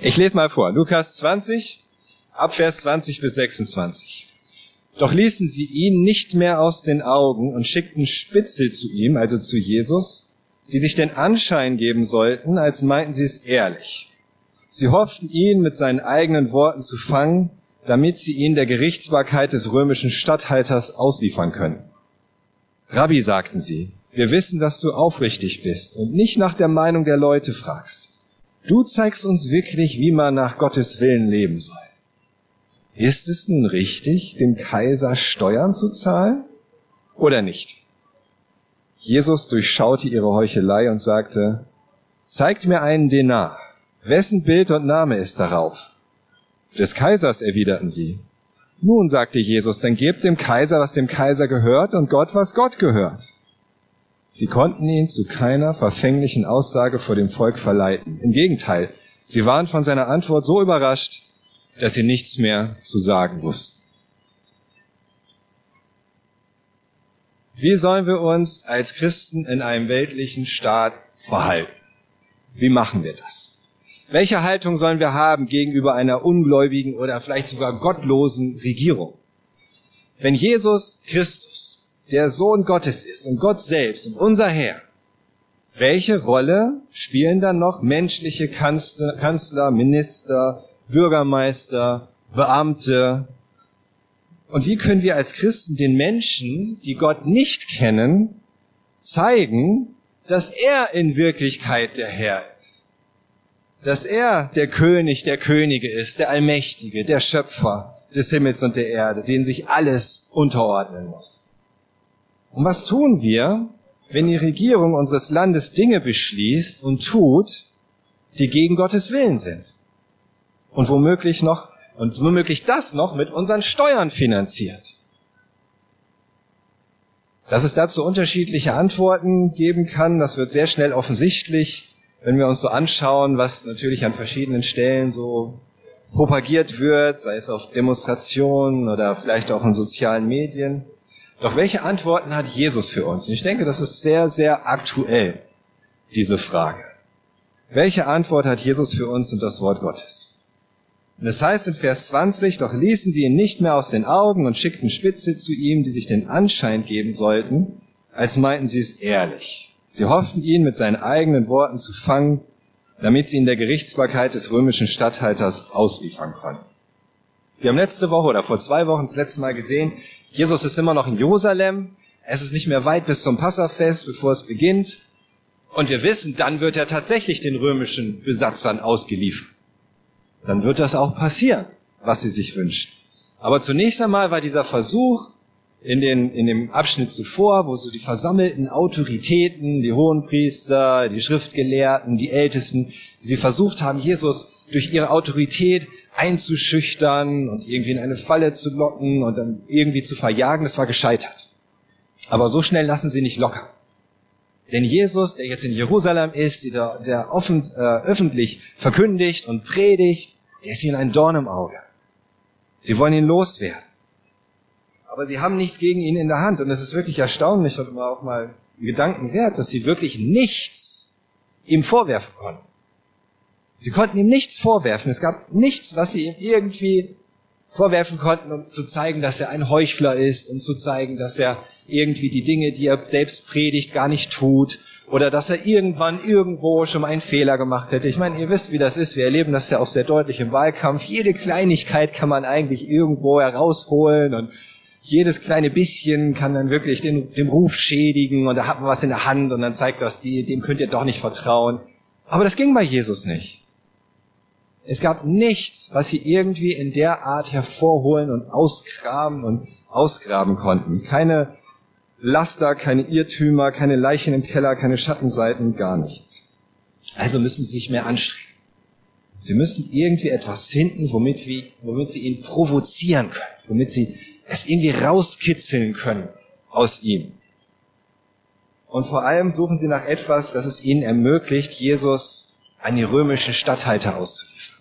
Ich lese mal vor. Lukas 20, Abvers 20 bis 26. Doch ließen sie ihn nicht mehr aus den Augen und schickten Spitzel zu ihm, also zu Jesus, die sich den Anschein geben sollten, als meinten sie es ehrlich. Sie hofften ihn mit seinen eigenen Worten zu fangen, damit sie ihn der Gerichtsbarkeit des römischen Statthalters ausliefern können. Rabbi, sagten sie, wir wissen, dass du aufrichtig bist und nicht nach der Meinung der Leute fragst. Du zeigst uns wirklich, wie man nach Gottes Willen leben soll. Ist es nun richtig, dem Kaiser Steuern zu zahlen oder nicht? Jesus durchschaute ihre Heuchelei und sagte, zeigt mir einen Denar. Wessen Bild und Name ist darauf? Des Kaisers, erwiderten sie. Nun, sagte Jesus, dann gebt dem Kaiser, was dem Kaiser gehört und Gott, was Gott gehört. Sie konnten ihn zu keiner verfänglichen Aussage vor dem Volk verleiten. Im Gegenteil, sie waren von seiner Antwort so überrascht, dass sie nichts mehr zu sagen wussten. Wie sollen wir uns als Christen in einem weltlichen Staat verhalten? Wie machen wir das? Welche Haltung sollen wir haben gegenüber einer ungläubigen oder vielleicht sogar gottlosen Regierung? Wenn Jesus Christus, der Sohn Gottes ist und Gott selbst und unser Herr, welche Rolle spielen dann noch menschliche Kanzler, Minister, Bürgermeister, Beamte. Und wie können wir als Christen den Menschen, die Gott nicht kennen, zeigen, dass er in Wirklichkeit der Herr ist? Dass er der König der Könige ist, der Allmächtige, der Schöpfer des Himmels und der Erde, den sich alles unterordnen muss. Und was tun wir, wenn die Regierung unseres Landes Dinge beschließt und tut, die gegen Gottes Willen sind? und womöglich noch und womöglich das noch mit unseren Steuern finanziert. Dass es dazu unterschiedliche Antworten geben kann, das wird sehr schnell offensichtlich, wenn wir uns so anschauen, was natürlich an verschiedenen Stellen so propagiert wird, sei es auf Demonstrationen oder vielleicht auch in sozialen Medien. Doch welche Antworten hat Jesus für uns? Und ich denke, das ist sehr, sehr aktuell, diese Frage. Welche Antwort hat Jesus für uns und das Wort Gottes? Und es heißt in Vers 20, doch ließen sie ihn nicht mehr aus den Augen und schickten Spitze zu ihm, die sich den Anschein geben sollten, als meinten sie es ehrlich. Sie hofften ihn mit seinen eigenen Worten zu fangen, damit sie ihn der Gerichtsbarkeit des römischen Statthalters ausliefern konnten. Wir haben letzte Woche oder vor zwei Wochen das letzte Mal gesehen, Jesus ist immer noch in Jerusalem. Es ist nicht mehr weit bis zum Passafest, bevor es beginnt. Und wir wissen, dann wird er tatsächlich den römischen Besatzern ausgeliefert dann wird das auch passieren, was sie sich wünschen. Aber zunächst einmal war dieser Versuch in, den, in dem Abschnitt zuvor, wo so die versammelten Autoritäten, die Hohenpriester, die Schriftgelehrten, die Ältesten, sie versucht haben, Jesus durch ihre Autorität einzuschüchtern und irgendwie in eine Falle zu locken und dann irgendwie zu verjagen, das war gescheitert. Aber so schnell lassen sie nicht locker. Denn Jesus, der jetzt in Jerusalem ist, der, offen, äh, öffentlich verkündigt und predigt, der ist ihnen ein Dorn im Auge. Sie wollen ihn loswerden. Aber sie haben nichts gegen ihn in der Hand. Und es ist wirklich erstaunlich und auch mal Gedanken wert, dass sie wirklich nichts ihm vorwerfen konnten. Sie konnten ihm nichts vorwerfen. Es gab nichts, was sie ihm irgendwie vorwerfen konnten, um zu zeigen, dass er ein Heuchler ist, um zu zeigen, dass er irgendwie die Dinge, die er selbst predigt, gar nicht tut oder dass er irgendwann irgendwo schon mal einen Fehler gemacht hätte. Ich meine, ihr wisst, wie das ist. Wir erleben das ja auch sehr deutlich im Wahlkampf. Jede Kleinigkeit kann man eigentlich irgendwo herausholen und jedes kleine bisschen kann dann wirklich den, den Ruf schädigen und da hat man was in der Hand und dann zeigt das, die, dem könnt ihr doch nicht vertrauen. Aber das ging bei Jesus nicht. Es gab nichts, was sie irgendwie in der Art hervorholen und ausgraben und ausgraben konnten. Keine Laster, keine Irrtümer, keine Leichen im Keller, keine Schattenseiten, gar nichts. Also müssen sie sich mehr anstrengen. Sie müssen irgendwie etwas finden, womit, wir, womit sie ihn provozieren können, womit sie es irgendwie rauskitzeln können aus ihm. Und vor allem suchen sie nach etwas, das es ihnen ermöglicht, Jesus an die römischen Statthalter auszuliefern.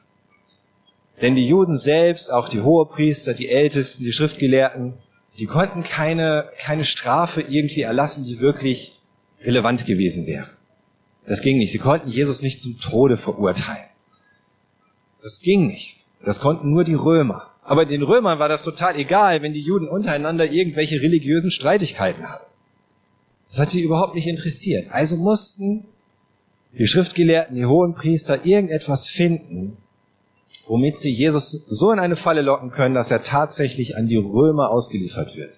Denn die Juden selbst, auch die Hohepriester, die Ältesten, die Schriftgelehrten, die konnten keine, keine Strafe irgendwie erlassen, die wirklich relevant gewesen wäre. Das ging nicht. Sie konnten Jesus nicht zum Tode verurteilen. Das ging nicht. Das konnten nur die Römer. Aber den Römern war das total egal, wenn die Juden untereinander irgendwelche religiösen Streitigkeiten hatten. Das hat sie überhaupt nicht interessiert. Also mussten die Schriftgelehrten, die Hohenpriester irgendetwas finden, womit sie Jesus so in eine Falle locken können, dass er tatsächlich an die Römer ausgeliefert wird.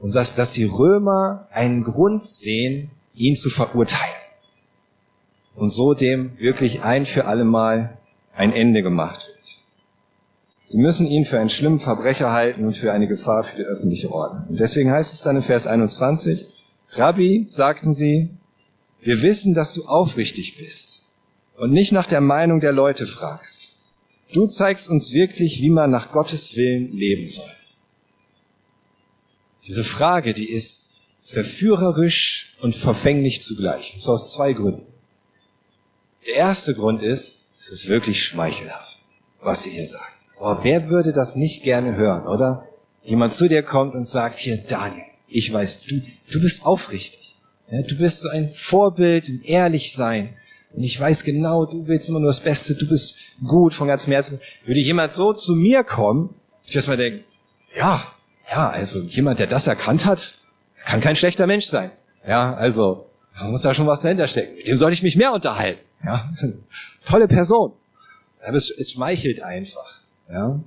Und dass, dass die Römer einen Grund sehen, ihn zu verurteilen. Und so dem wirklich ein für alle Mal ein Ende gemacht wird. Sie müssen ihn für einen schlimmen Verbrecher halten und für eine Gefahr für die öffentliche Ordnung. Und deswegen heißt es dann in Vers 21, Rabbi, sagten sie, wir wissen, dass du aufrichtig bist und nicht nach der Meinung der Leute fragst. Du zeigst uns wirklich, wie man nach Gottes Willen leben soll. Diese Frage, die ist verführerisch und verfänglich zugleich. Und zwar aus zwei Gründen. Der erste Grund ist, es ist wirklich schmeichelhaft, was sie hier sagen. Oh, wer würde das nicht gerne hören, oder? Jemand zu dir kommt und sagt, hier, Daniel, ich weiß, du, du bist aufrichtig. Ja, du bist so ein Vorbild im Ehrlichsein. Und ich weiß genau, du willst immer nur das Beste, du bist gut von ganzem Herzen. Würde jemand so zu mir kommen, ich erstmal denke, ja, ja, also jemand, der das erkannt hat, kann kein schlechter Mensch sein. Ja, also, da muss da schon was dahinter stecken. Mit dem sollte ich mich mehr unterhalten. Ja, tolle Person. Aber es, es schmeichelt einfach. Ja.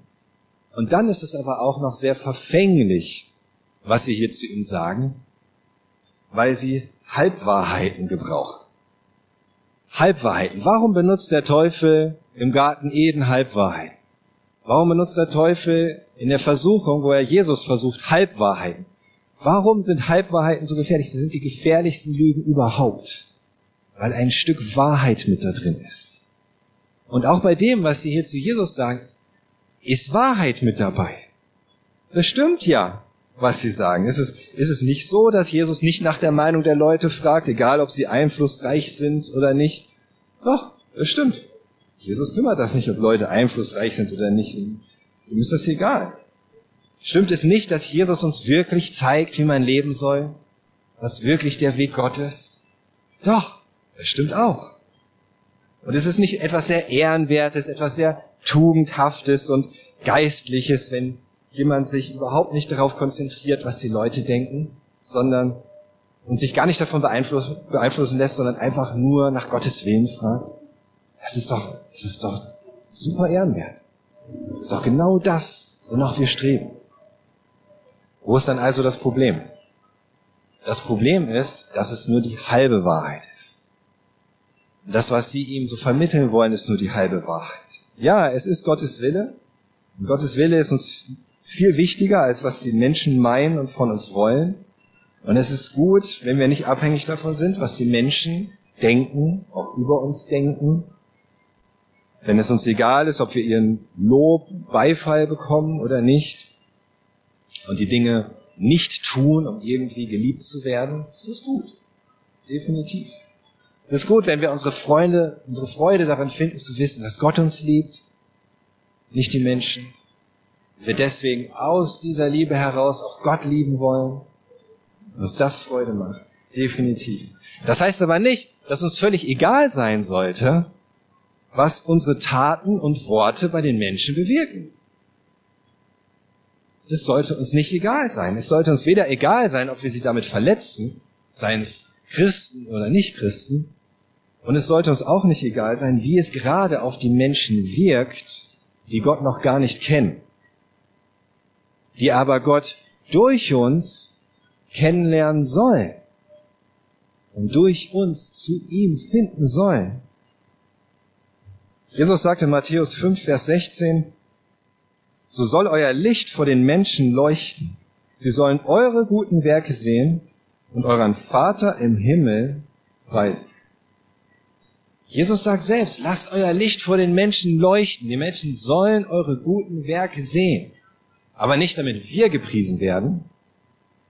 Und dann ist es aber auch noch sehr verfänglich, was sie hier zu ihm sagen, weil sie Halbwahrheiten gebrauchen. Halbwahrheiten. Warum benutzt der Teufel im Garten Eden Halbwahrheiten? Warum benutzt der Teufel in der Versuchung, wo er Jesus versucht, Halbwahrheiten? Warum sind Halbwahrheiten so gefährlich? Sie sind die gefährlichsten Lügen überhaupt, weil ein Stück Wahrheit mit da drin ist. Und auch bei dem, was sie hier zu Jesus sagen, ist Wahrheit mit dabei. Das stimmt ja, was sie sagen. Ist es, ist es nicht so, dass Jesus nicht nach der Meinung der Leute fragt, egal ob sie einflussreich sind oder nicht? Doch, das stimmt. Jesus kümmert das nicht, ob Leute einflussreich sind oder nicht. Ihm ist das egal. Stimmt es nicht, dass Jesus uns wirklich zeigt, wie man leben soll? Was wirklich der Weg Gottes? Doch, das stimmt auch. Und es ist nicht etwas sehr Ehrenwertes, etwas sehr Tugendhaftes und Geistliches, wenn jemand sich überhaupt nicht darauf konzentriert, was die Leute denken, sondern und sich gar nicht davon beeinflussen, lässt, sondern einfach nur nach Gottes Willen fragt. Das ist doch, das ist doch super ehrenwert. Das ist doch genau das, wonach wir streben. Wo ist dann also das Problem? Das Problem ist, dass es nur die halbe Wahrheit ist. Das, was sie ihm so vermitteln wollen, ist nur die halbe Wahrheit. Ja, es ist Gottes Wille. Und Gottes Wille ist uns viel wichtiger, als was die Menschen meinen und von uns wollen. Und es ist gut, wenn wir nicht abhängig davon sind, was die Menschen denken, auch über uns denken. Wenn es uns egal ist, ob wir ihren Lob, Beifall bekommen oder nicht. Und die Dinge nicht tun, um irgendwie geliebt zu werden, das ist gut. Definitiv. Es ist gut, wenn wir unsere Freunde, unsere Freude darin finden zu wissen, dass Gott uns liebt, nicht die Menschen. Wir deswegen aus dieser Liebe heraus auch Gott lieben wollen uns das Freude macht. Definitiv. Das heißt aber nicht, dass uns völlig egal sein sollte, was unsere Taten und Worte bei den Menschen bewirken. Das sollte uns nicht egal sein. Es sollte uns weder egal sein, ob wir sie damit verletzen, seien es Christen oder nicht Christen, und es sollte uns auch nicht egal sein, wie es gerade auf die Menschen wirkt, die Gott noch gar nicht kennen, die aber Gott durch uns kennenlernen sollen und durch uns zu ihm finden sollen. Jesus sagte in Matthäus 5, Vers 16, so soll euer Licht vor den Menschen leuchten. Sie sollen eure guten Werke sehen und euren Vater im Himmel preisen. Jesus sagt selbst, lasst euer Licht vor den Menschen leuchten. Die Menschen sollen eure guten Werke sehen. Aber nicht damit wir gepriesen werden,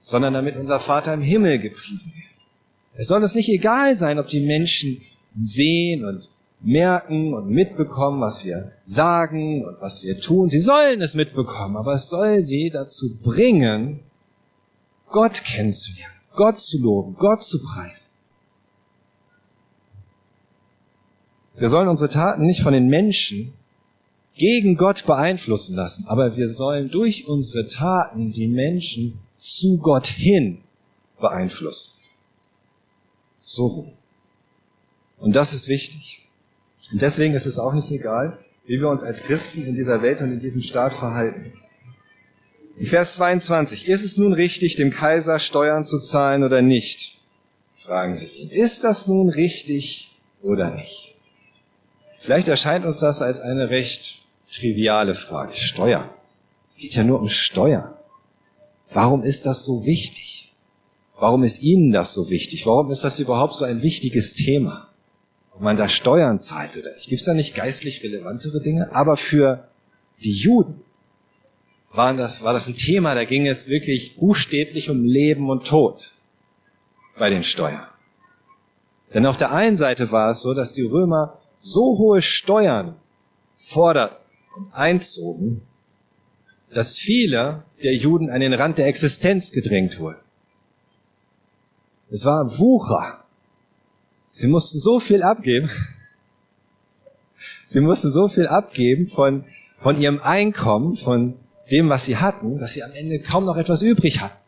sondern damit unser Vater im Himmel gepriesen wird. Es soll uns nicht egal sein, ob die Menschen sehen und merken und mitbekommen, was wir sagen und was wir tun. Sie sollen es mitbekommen, aber es soll sie dazu bringen, Gott kennenzulernen, Gott zu loben, Gott zu preisen. Wir sollen unsere Taten nicht von den Menschen gegen Gott beeinflussen lassen, aber wir sollen durch unsere Taten die Menschen zu Gott hin beeinflussen. So rum. Und das ist wichtig. Und deswegen ist es auch nicht egal, wie wir uns als Christen in dieser Welt und in diesem Staat verhalten. In Vers 22, ist es nun richtig, dem Kaiser Steuern zu zahlen oder nicht? Fragen sie ihn. Ist das nun richtig oder nicht? Vielleicht erscheint uns das als eine recht triviale Frage. Steuern. Es geht ja nur um Steuern. Warum ist das so wichtig? Warum ist Ihnen das so wichtig? Warum ist das überhaupt so ein wichtiges Thema? Ob man da Steuern zahlt oder nicht. Gibt es da nicht geistlich relevantere Dinge? Aber für die Juden waren das, war das ein Thema, da ging es wirklich buchstäblich um Leben und Tod bei den Steuern. Denn auf der einen Seite war es so, dass die Römer so hohe Steuern forderten und einzogen, dass viele der Juden an den Rand der Existenz gedrängt wurden. Es war Wucher. Sie mussten so viel abgeben. Sie mussten so viel abgeben von, von ihrem Einkommen, von dem, was sie hatten, dass sie am Ende kaum noch etwas übrig hatten.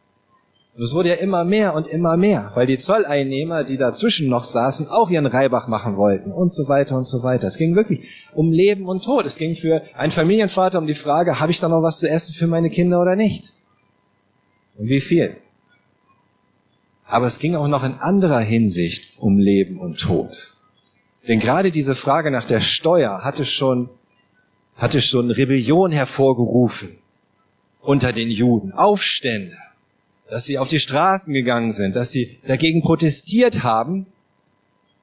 Und es wurde ja immer mehr und immer mehr, weil die Zolleinnehmer, die dazwischen noch saßen, auch ihren Reibach machen wollten und so weiter und so weiter. Es ging wirklich um Leben und Tod. Es ging für einen Familienvater um die Frage, habe ich da noch was zu essen für meine Kinder oder nicht? Und wie viel? Aber es ging auch noch in anderer Hinsicht um Leben und Tod. Denn gerade diese Frage nach der Steuer hatte schon, hatte schon Rebellion hervorgerufen unter den Juden, Aufstände, dass sie auf die Straßen gegangen sind, dass sie dagegen protestiert haben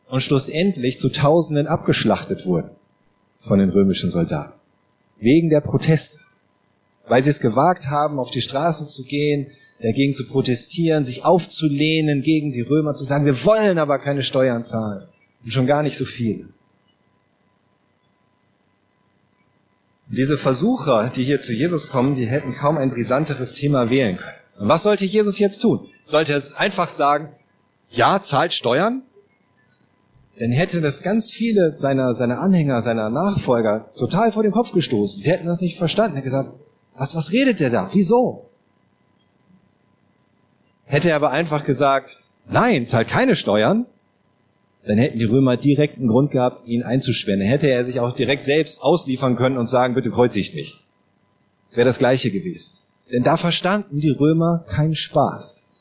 und schlussendlich zu Tausenden abgeschlachtet wurden von den römischen Soldaten. Wegen der Proteste. Weil sie es gewagt haben, auf die Straßen zu gehen, dagegen zu protestieren, sich aufzulehnen gegen die Römer, zu sagen, wir wollen aber keine Steuern zahlen. Und schon gar nicht so viele. Diese Versucher, die hier zu Jesus kommen, die hätten kaum ein brisanteres Thema wählen können. Was sollte Jesus jetzt tun? Sollte er einfach sagen, ja, zahlt Steuern? Dann hätte das ganz viele seiner, seiner Anhänger, seiner Nachfolger total vor den Kopf gestoßen. Sie hätten das nicht verstanden. Er hat gesagt, was, was redet der da? Wieso? Hätte er aber einfach gesagt, nein, zahlt keine Steuern, dann hätten die Römer direkt einen Grund gehabt, ihn einzusperren. Dann hätte er sich auch direkt selbst ausliefern können und sagen, bitte kreuzigt mich. Es wäre das Gleiche gewesen. Denn da verstanden die Römer keinen Spaß.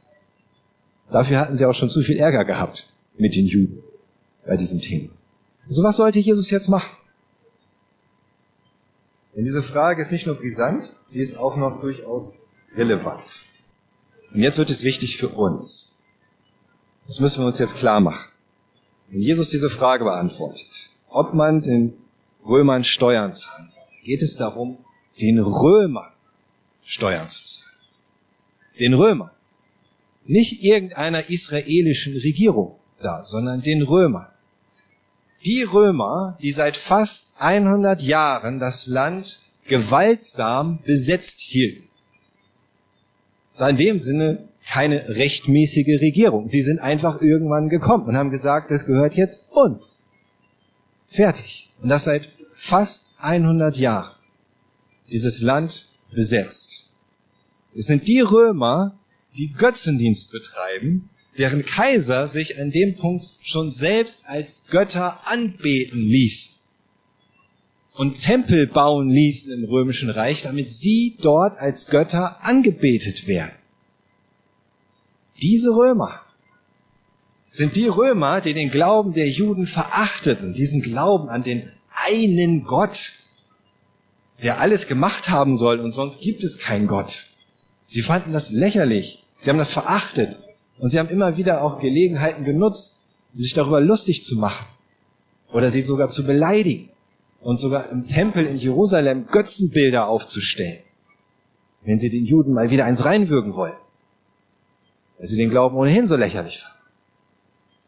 Dafür hatten sie auch schon zu viel Ärger gehabt mit den Juden bei diesem Thema. Also was sollte Jesus jetzt machen? Denn diese Frage ist nicht nur brisant, sie ist auch noch durchaus relevant. Und jetzt wird es wichtig für uns. Das müssen wir uns jetzt klar machen. Wenn Jesus diese Frage beantwortet, ob man den Römern Steuern zahlen soll, geht es darum, den Römern Steuern zu zahlen. Den Römern. Nicht irgendeiner israelischen Regierung da, sondern den Römern. Die Römer, die seit fast 100 Jahren das Land gewaltsam besetzt hielten. Das war in dem Sinne keine rechtmäßige Regierung. Sie sind einfach irgendwann gekommen und haben gesagt, das gehört jetzt uns. Fertig. Und das seit fast 100 Jahren. Dieses Land besetzt. Es sind die Römer, die Götzendienst betreiben, deren Kaiser sich an dem Punkt schon selbst als Götter anbeten ließen und Tempel bauen ließen im römischen Reich, damit sie dort als Götter angebetet werden. Diese Römer sind die Römer, die den Glauben der Juden verachteten, diesen Glauben an den einen Gott, der alles gemacht haben soll und sonst gibt es keinen Gott. Sie fanden das lächerlich, sie haben das verachtet. Und sie haben immer wieder auch Gelegenheiten genutzt, um sich darüber lustig zu machen. Oder sie sogar zu beleidigen. Und sogar im Tempel in Jerusalem Götzenbilder aufzustellen, wenn sie den Juden mal wieder eins reinwürgen wollen. Weil sie den Glauben ohnehin so lächerlich fanden.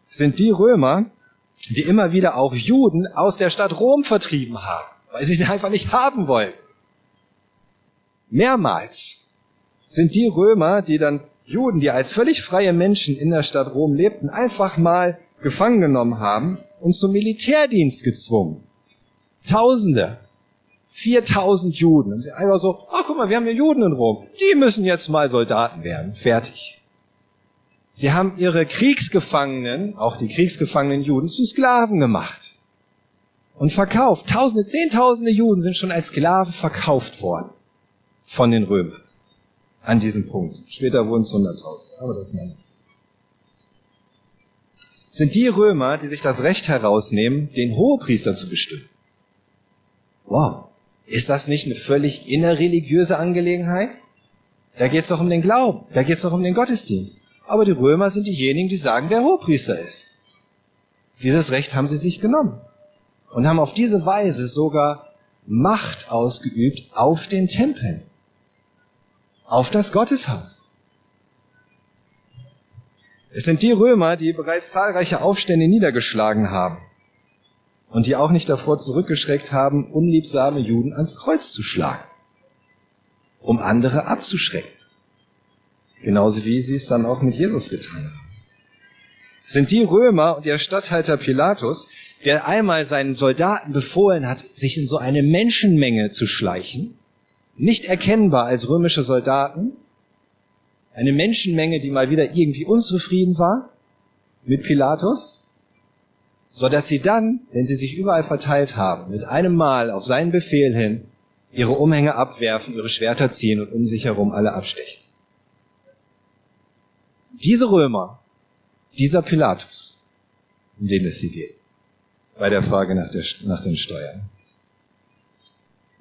Sind die Römer, die immer wieder auch Juden aus der Stadt Rom vertrieben haben, weil sie sie einfach nicht haben wollen. Mehrmals sind die Römer, die dann Juden, die als völlig freie Menschen in der Stadt Rom lebten, einfach mal gefangen genommen haben und zum Militärdienst gezwungen. Tausende. 4000 Juden. Und sie einfach so, ach guck mal, wir haben hier Juden in Rom. Die müssen jetzt mal Soldaten werden. Fertig. Sie haben ihre Kriegsgefangenen, auch die kriegsgefangenen Juden, zu Sklaven gemacht und verkauft. Tausende, Zehntausende Juden sind schon als Sklave verkauft worden von den Römern an diesem Punkt. Später wurden es 100.000, aber das ist alles. Sind die Römer, die sich das Recht herausnehmen, den Hohepriester zu bestimmen. Wow. Ist das nicht eine völlig innerreligiöse Angelegenheit? Da geht es doch um den Glauben, da geht es doch um den Gottesdienst. Aber die Römer sind diejenigen, die sagen, wer Hohepriester ist. Dieses Recht haben sie sich genommen und haben auf diese Weise sogar Macht ausgeübt auf den Tempel, auf das Gotteshaus. Es sind die Römer, die bereits zahlreiche Aufstände niedergeschlagen haben und die auch nicht davor zurückgeschreckt haben, unliebsame Juden ans Kreuz zu schlagen, um andere abzuschrecken. Genauso wie sie es dann auch mit Jesus getan haben. Es sind die Römer und ihr Statthalter Pilatus, der einmal seinen Soldaten befohlen hat, sich in so eine Menschenmenge zu schleichen, nicht erkennbar als römische Soldaten, eine Menschenmenge, die mal wieder irgendwie unzufrieden war mit Pilatus, so dass sie dann, wenn sie sich überall verteilt haben, mit einem Mal auf seinen Befehl hin ihre Umhänge abwerfen, ihre Schwerter ziehen und um sich herum alle abstechen. Diese Römer, dieser Pilatus, um den es hier geht, bei der Frage nach, der, nach den Steuern.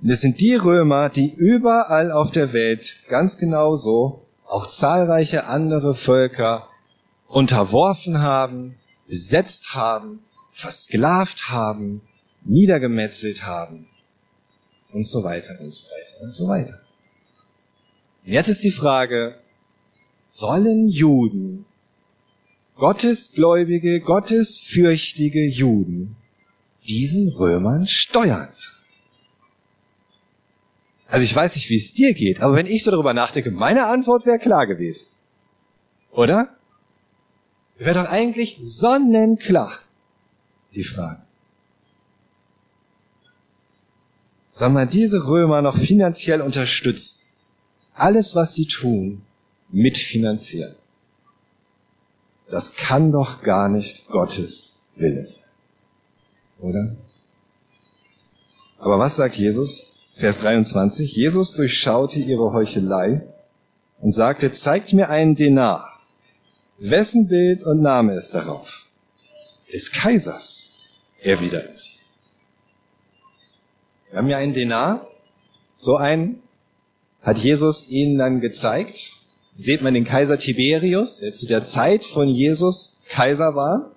Und es sind die Römer, die überall auf der Welt ganz genauso auch zahlreiche andere Völker unterworfen haben, besetzt haben, versklavt haben, niedergemetzelt haben und so weiter und so weiter und so weiter. Und jetzt ist die Frage, sollen Juden, gottesgläubige, gottesfürchtige Juden, diesen Römern zahlen? Also ich weiß nicht, wie es dir geht, aber wenn ich so darüber nachdenke, meine Antwort wäre klar gewesen. Oder? Wäre doch eigentlich sonnenklar, die Frage. Soll man diese Römer noch finanziell unterstützen? Alles, was sie tun, mitfinanzieren. Das kann doch gar nicht Gottes Wille sein. Oder? Aber was sagt Jesus? Vers 23. Jesus durchschaute ihre Heuchelei und sagte, zeigt mir einen Denar. Wessen Bild und Name ist darauf? Des Kaisers, erwiderte sie. Wir haben ja einen Denar. So einen hat Jesus ihnen dann gezeigt. Seht man den Kaiser Tiberius, der zu der Zeit von Jesus Kaiser war,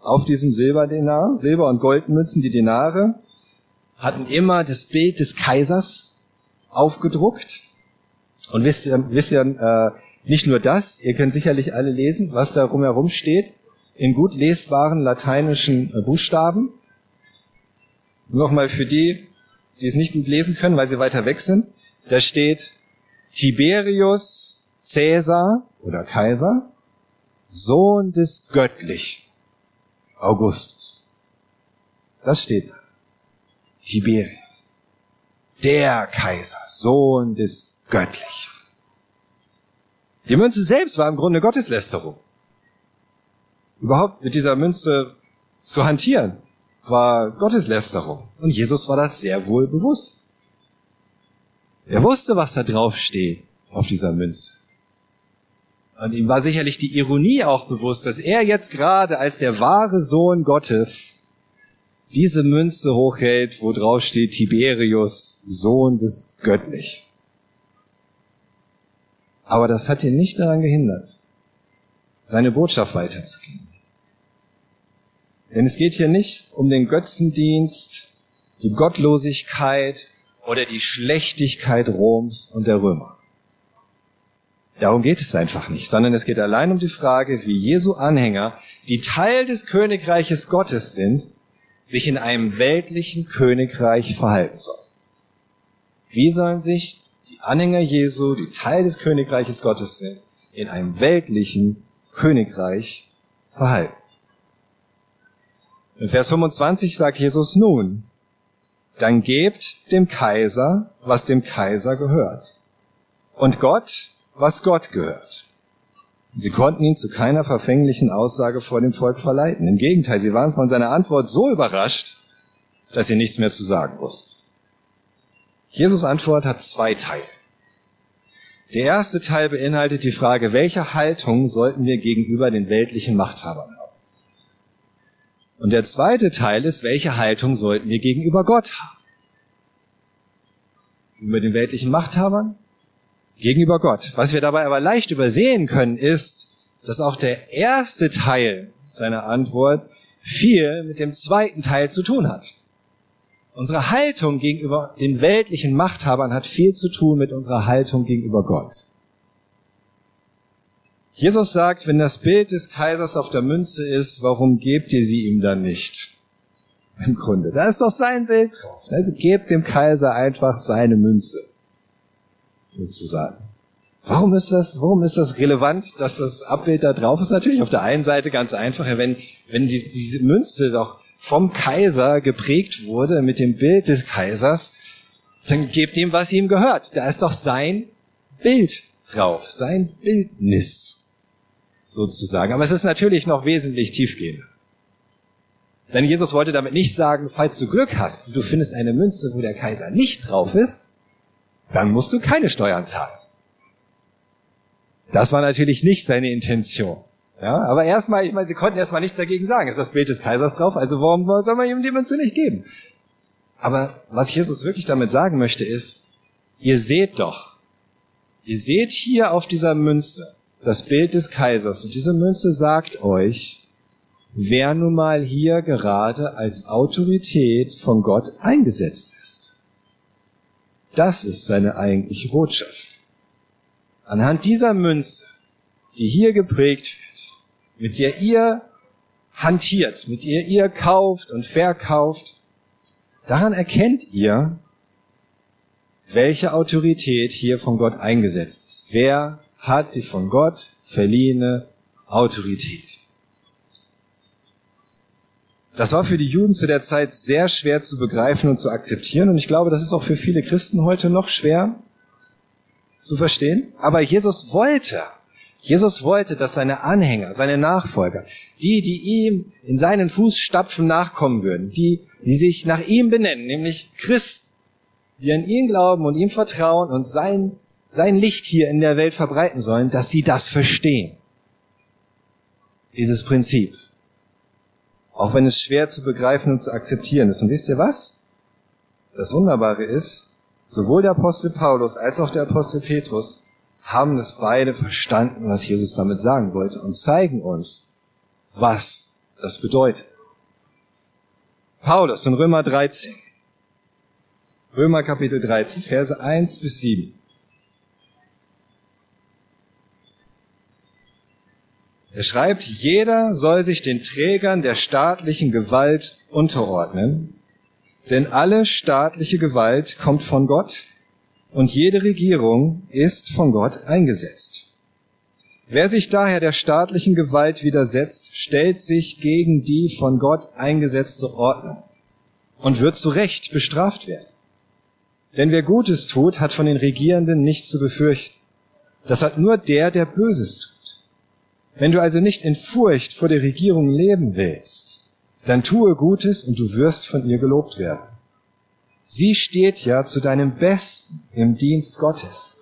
auf diesem Silberdenar, Silber- und Goldmünzen, die Denare, hatten immer das Bild des Kaisers aufgedruckt. Und wisst ihr, wisst ihr äh, nicht nur das, ihr könnt sicherlich alle lesen, was da rumherum steht, in gut lesbaren lateinischen äh, Buchstaben. Nochmal für die, die es nicht gut lesen können, weil sie weiter weg sind. Da steht Tiberius Caesar oder Kaiser, Sohn des Göttlichen, Augustus. Das steht da. Tiberius, der Kaiser, Sohn des Göttlichen. Die Münze selbst war im Grunde Gotteslästerung. Überhaupt mit dieser Münze zu hantieren, war Gotteslästerung. Und Jesus war das sehr wohl bewusst. Er wusste, was da drauf steht auf dieser Münze. Und ihm war sicherlich die Ironie auch bewusst, dass er jetzt gerade als der wahre Sohn Gottes diese Münze hochhält, wo drauf steht Tiberius, Sohn des Göttlich. Aber das hat ihn nicht daran gehindert, seine Botschaft weiterzugeben. Denn es geht hier nicht um den Götzendienst, die Gottlosigkeit oder die Schlechtigkeit Roms und der Römer. Darum geht es einfach nicht, sondern es geht allein um die Frage, wie Jesu Anhänger, die Teil des Königreiches Gottes sind, sich in einem weltlichen Königreich verhalten sollen. Wie sollen sich die Anhänger Jesu, die Teil des Königreiches Gottes sind, in einem weltlichen Königreich verhalten? In Vers 25 sagt Jesus nun, dann gebt dem Kaiser, was dem Kaiser gehört. Und Gott, was Gott gehört. Sie konnten ihn zu keiner verfänglichen Aussage vor dem Volk verleiten. Im Gegenteil, sie waren von seiner Antwort so überrascht, dass sie nichts mehr zu sagen wussten. Jesus Antwort hat zwei Teile. Der erste Teil beinhaltet die Frage, welche Haltung sollten wir gegenüber den weltlichen Machthabern haben? Und der zweite Teil ist, welche Haltung sollten wir gegenüber Gott haben? Gegenüber den weltlichen Machthabern? Gegenüber Gott. Was wir dabei aber leicht übersehen können, ist, dass auch der erste Teil seiner Antwort viel mit dem zweiten Teil zu tun hat. Unsere Haltung gegenüber den weltlichen Machthabern hat viel zu tun mit unserer Haltung gegenüber Gott. Jesus sagt, wenn das Bild des Kaisers auf der Münze ist, warum gebt ihr sie ihm dann nicht? Im Grunde, da ist doch sein Bild drauf. Also gebt dem Kaiser einfach seine Münze. Sozusagen. Warum ist das, warum ist das relevant, dass das Abbild da drauf ist? Natürlich auf der einen Seite ganz einfach, wenn, wenn die, diese Münze doch vom Kaiser geprägt wurde mit dem Bild des Kaisers, dann gebt ihm, was ihm gehört. Da ist doch sein Bild drauf, sein Bildnis sozusagen. Aber es ist natürlich noch wesentlich tiefgehender. Denn Jesus wollte damit nicht sagen, falls du Glück hast du findest eine Münze, wo der Kaiser nicht drauf ist, dann musst du keine Steuern zahlen. Das war natürlich nicht seine Intention. Ja, aber erstmal, ich meine, sie konnten erstmal nichts dagegen sagen. Ist das Bild des Kaisers drauf? Also warum soll man ihm die Münze nicht geben? Aber was Jesus wirklich damit sagen möchte ist, ihr seht doch, ihr seht hier auf dieser Münze das Bild des Kaisers und diese Münze sagt euch, wer nun mal hier gerade als Autorität von Gott eingesetzt ist. Das ist seine eigentliche Botschaft. Anhand dieser Münze, die hier geprägt mit der ihr hantiert, mit der ihr kauft und verkauft, daran erkennt ihr, welche Autorität hier von Gott eingesetzt ist. Wer hat die von Gott verliehene Autorität? Das war für die Juden zu der Zeit sehr schwer zu begreifen und zu akzeptieren. Und ich glaube, das ist auch für viele Christen heute noch schwer zu verstehen. Aber Jesus wollte Jesus wollte, dass seine Anhänger, seine Nachfolger, die, die ihm in seinen Fußstapfen nachkommen würden, die, die sich nach ihm benennen, nämlich Christen, die an ihn glauben und ihm vertrauen und sein, sein Licht hier in der Welt verbreiten sollen, dass sie das verstehen. Dieses Prinzip. Auch wenn es schwer zu begreifen und zu akzeptieren ist. Und wisst ihr was? Das Wunderbare ist, sowohl der Apostel Paulus als auch der Apostel Petrus haben es beide verstanden, was Jesus damit sagen wollte und zeigen uns, was das bedeutet. Paulus in Römer 13. Römer Kapitel 13, Verse 1 bis 7. Er schreibt, jeder soll sich den Trägern der staatlichen Gewalt unterordnen, denn alle staatliche Gewalt kommt von Gott und jede Regierung ist von Gott eingesetzt. Wer sich daher der staatlichen Gewalt widersetzt, stellt sich gegen die von Gott eingesetzte Ordnung und wird zu Recht bestraft werden. Denn wer Gutes tut, hat von den Regierenden nichts zu befürchten. Das hat nur der, der Böses tut. Wenn du also nicht in Furcht vor der Regierung leben willst, dann tue Gutes und du wirst von ihr gelobt werden. Sie steht ja zu deinem Besten im Dienst Gottes.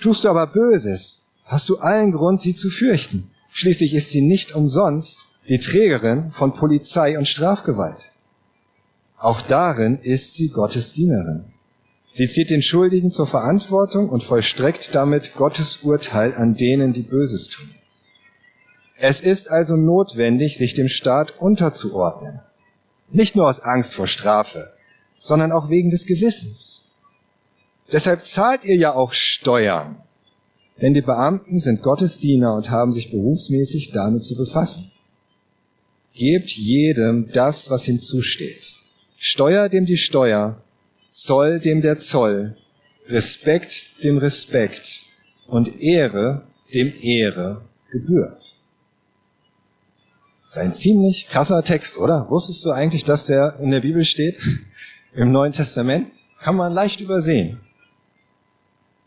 Tust du aber Böses, hast du allen Grund, sie zu fürchten. Schließlich ist sie nicht umsonst die Trägerin von Polizei und Strafgewalt. Auch darin ist sie Gottes Dienerin. Sie zieht den Schuldigen zur Verantwortung und vollstreckt damit Gottes Urteil an denen, die Böses tun. Es ist also notwendig, sich dem Staat unterzuordnen. Nicht nur aus Angst vor Strafe, sondern auch wegen des Gewissens. Deshalb zahlt ihr ja auch Steuern, denn die Beamten sind Gottes Diener und haben sich berufsmäßig damit zu befassen. Gebt jedem das, was ihm zusteht. Steuer dem die Steuer, Zoll dem der Zoll, Respekt dem Respekt und Ehre dem Ehre gebührt. Das ist ein ziemlich krasser Text, oder? Wusstest du eigentlich, dass der in der Bibel steht? Im Neuen Testament? Kann man leicht übersehen.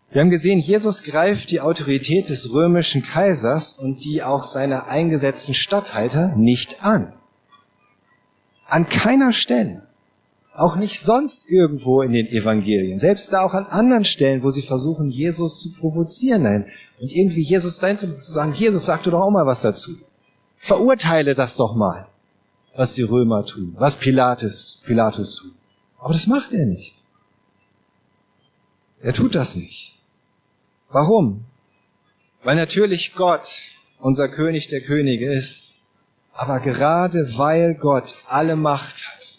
Wir haben gesehen, Jesus greift die Autorität des römischen Kaisers und die auch seiner eingesetzten Statthalter nicht an. An keiner Stelle. Auch nicht sonst irgendwo in den Evangelien. Selbst da auch an anderen Stellen, wo sie versuchen, Jesus zu provozieren. Nein. Und irgendwie Jesus sein zu sagen, Jesus, sag du doch auch mal was dazu. Verurteile das doch mal, was die Römer tun, was Pilatus, Pilatus tut. Aber das macht er nicht. Er tut das nicht. Warum? Weil natürlich Gott unser König der Könige ist. Aber gerade weil Gott alle Macht hat,